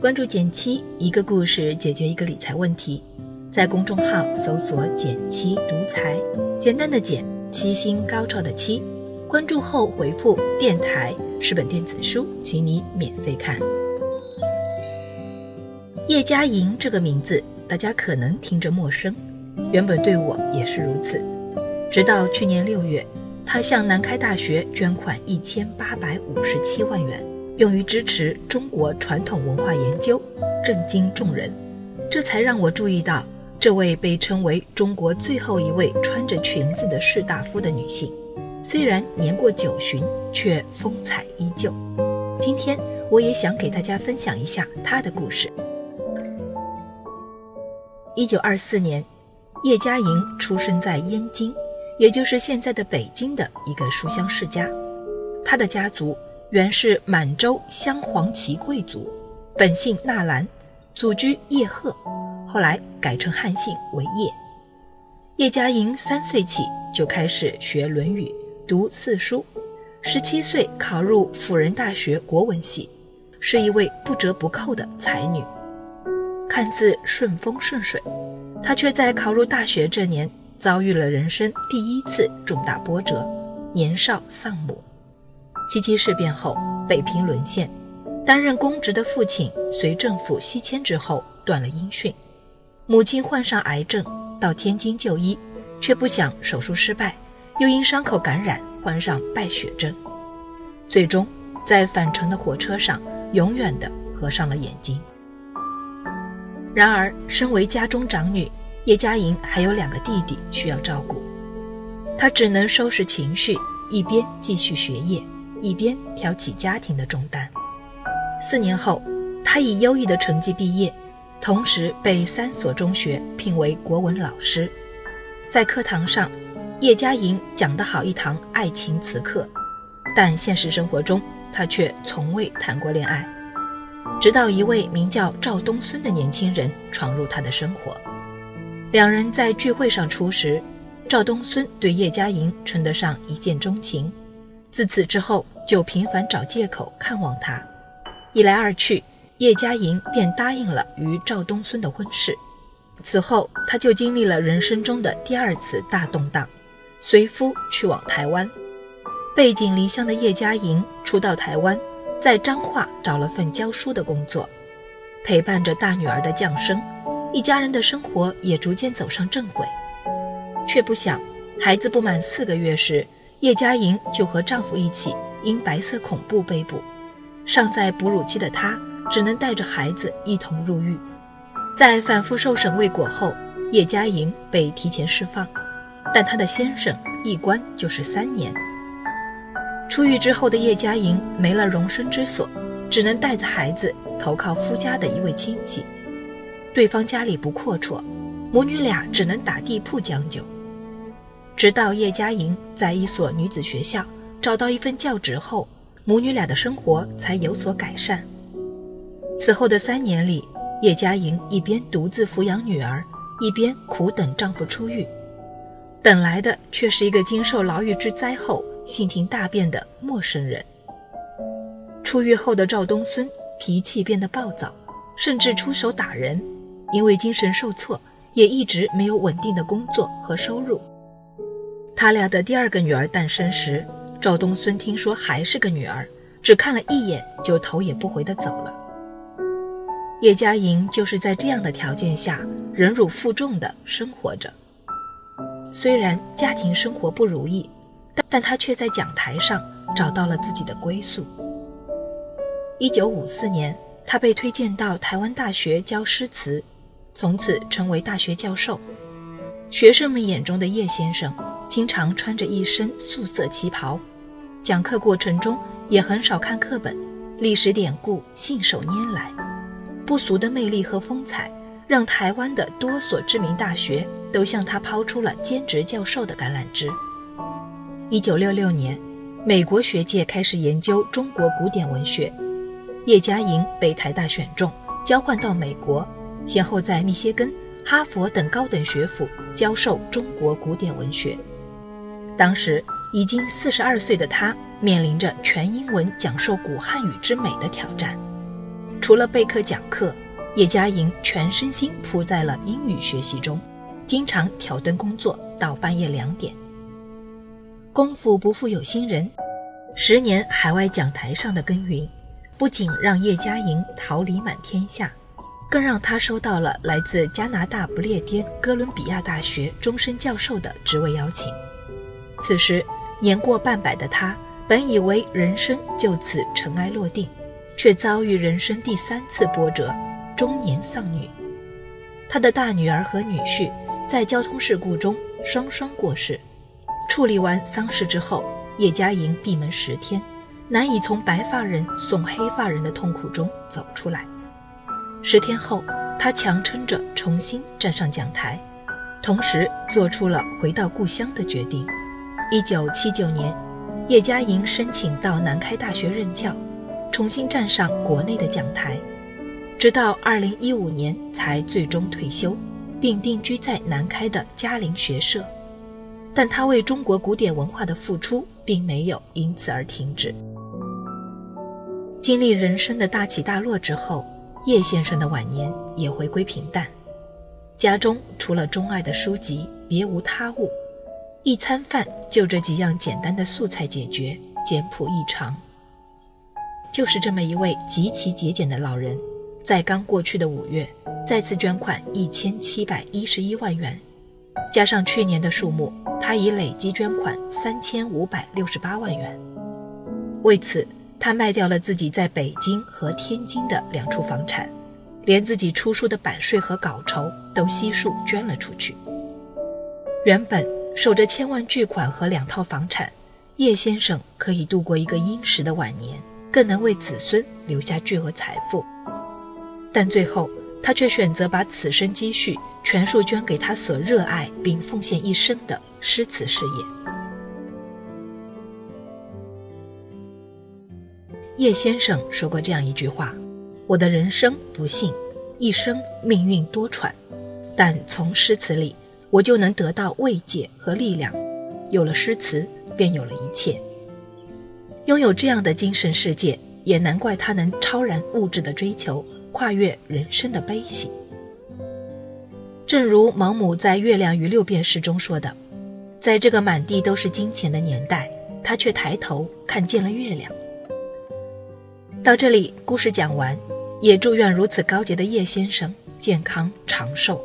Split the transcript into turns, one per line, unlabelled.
关注简七，一个故事解决一个理财问题。在公众号搜索“简七独裁，简单的简，七星高照的七。关注后回复“电台”是本电子书，请你免费看。叶嘉莹这个名字，大家可能听着陌生，原本对我也是如此。直到去年六月，她向南开大学捐款一千八百五十七万元。用于支持中国传统文化研究，震惊众人。这才让我注意到，这位被称为中国最后一位穿着裙子的士大夫的女性，虽然年过九旬，却风采依旧。今天，我也想给大家分享一下她的故事。一九二四年，叶嘉莹出生在燕京，也就是现在的北京的一个书香世家。她的家族。原是满洲镶黄旗贵族，本姓纳兰，祖居叶赫，后来改成汉姓为叶。叶嘉莹三岁起就开始学《论语》，读四书，十七岁考入辅仁大学国文系，是一位不折不扣的才女。看似顺风顺水，她却在考入大学这年遭遇了人生第一次重大波折，年少丧母。七七事变后，北平沦陷，担任公职的父亲随政府西迁之后断了音讯，母亲患上癌症，到天津就医，却不想手术失败，又因伤口感染患上败血症，最终在返程的火车上永远的合上了眼睛。然而，身为家中长女，叶嘉莹还有两个弟弟需要照顾，她只能收拾情绪，一边继续学业。一边挑起家庭的重担。四年后，他以优异的成绩毕业，同时被三所中学聘为国文老师。在课堂上，叶嘉莹讲得好一堂爱情词课，但现实生活中，他却从未谈过恋爱。直到一位名叫赵东孙的年轻人闯入他的生活，两人在聚会上初识，赵东孙对叶嘉莹称得上一见钟情。自此之后，就频繁找借口看望他，一来二去，叶嘉莹便答应了与赵东孙的婚事。此后，他就经历了人生中的第二次大动荡，随夫去往台湾。背井离乡的叶嘉莹初到台湾，在彰化找了份教书的工作，陪伴着大女儿的降生，一家人的生活也逐渐走上正轨。却不想，孩子不满四个月时。叶嘉莹就和丈夫一起因白色恐怖被捕，尚在哺乳期的她只能带着孩子一同入狱。在反复受审未果后，叶嘉莹被提前释放，但她的先生一关就是三年。出狱之后的叶嘉莹没了容身之所，只能带着孩子投靠夫家的一位亲戚。对方家里不阔绰，母女俩只能打地铺将就。直到叶嘉莹在一所女子学校找到一份教职后，母女俩的生活才有所改善。此后的三年里，叶嘉莹一边独自抚养女儿，一边苦等丈夫出狱，等来的却是一个经受牢狱之灾后性情大变的陌生人。出狱后的赵东孙脾气变得暴躁，甚至出手打人，因为精神受挫，也一直没有稳定的工作和收入。他俩的第二个女儿诞生时，赵东孙听说还是个女儿，只看了一眼就头也不回地走了。叶嘉莹就是在这样的条件下忍辱负重地生活着。虽然家庭生活不如意，但但她却在讲台上找到了自己的归宿。一九五四年，她被推荐到台湾大学教诗词，从此成为大学教授。学生们眼中的叶先生。经常穿着一身素色旗袍，讲课过程中也很少看课本，历史典故信手拈来，不俗的魅力和风采，让台湾的多所知名大学都向他抛出了兼职教授的橄榄枝。一九六六年，美国学界开始研究中国古典文学，叶嘉莹被台大选中，交换到美国，先后在密歇根、哈佛等高等学府教授中国古典文学。当时已经四十二岁的他，面临着全英文讲授古汉语之美的挑战。除了备课讲课，叶嘉莹全身心扑在了英语学习中，经常挑灯工作到半夜两点。功夫不负有心人，十年海外讲台上的耕耘，不仅让叶嘉莹桃李满天下，更让她收到了来自加拿大不列颠哥伦比亚大学终身教授的职位邀请。此时年过半百的他，本以为人生就此尘埃落定，却遭遇人生第三次波折——中年丧女。他的大女儿和女婿在交通事故中双双过世。处理完丧事之后，叶嘉莹闭门十天，难以从白发人送黑发人的痛苦中走出来。十天后，她强撑着重新站上讲台，同时做出了回到故乡的决定。一九七九年，叶嘉莹申请到南开大学任教，重新站上国内的讲台，直到二零一五年才最终退休，并定居在南开的嘉陵学社。但他为中国古典文化的付出并没有因此而停止。经历人生的大起大落之后，叶先生的晚年也回归平淡，家中除了钟爱的书籍，别无他物，一餐饭就这几样简单的素菜解决，简朴异常。就是这么一位极其节俭的老人，在刚过去的五月，再次捐款一千七百一十一万元。加上去年的数目，他已累计捐款三千五百六十八万元。为此，他卖掉了自己在北京和天津的两处房产，连自己出书的版税和稿酬都悉数捐了出去。原本守着千万巨款和两套房产，叶先生可以度过一个殷实的晚年，更能为子孙留下巨额财富。但最后，他却选择把此生积蓄全数捐给他所热爱并奉献一生的诗词事业。叶先生说过这样一句话：“我的人生不幸，一生命运多舛，但从诗词里，我就能得到慰藉和力量。有了诗词，便有了一切。拥有这样的精神世界，也难怪他能超然物质的追求。”跨越人生的悲喜，正如毛姆在《月亮与六便士》中说的：“在这个满地都是金钱的年代，他却抬头看见了月亮。”到这里，故事讲完，也祝愿如此高洁的叶先生健康长寿。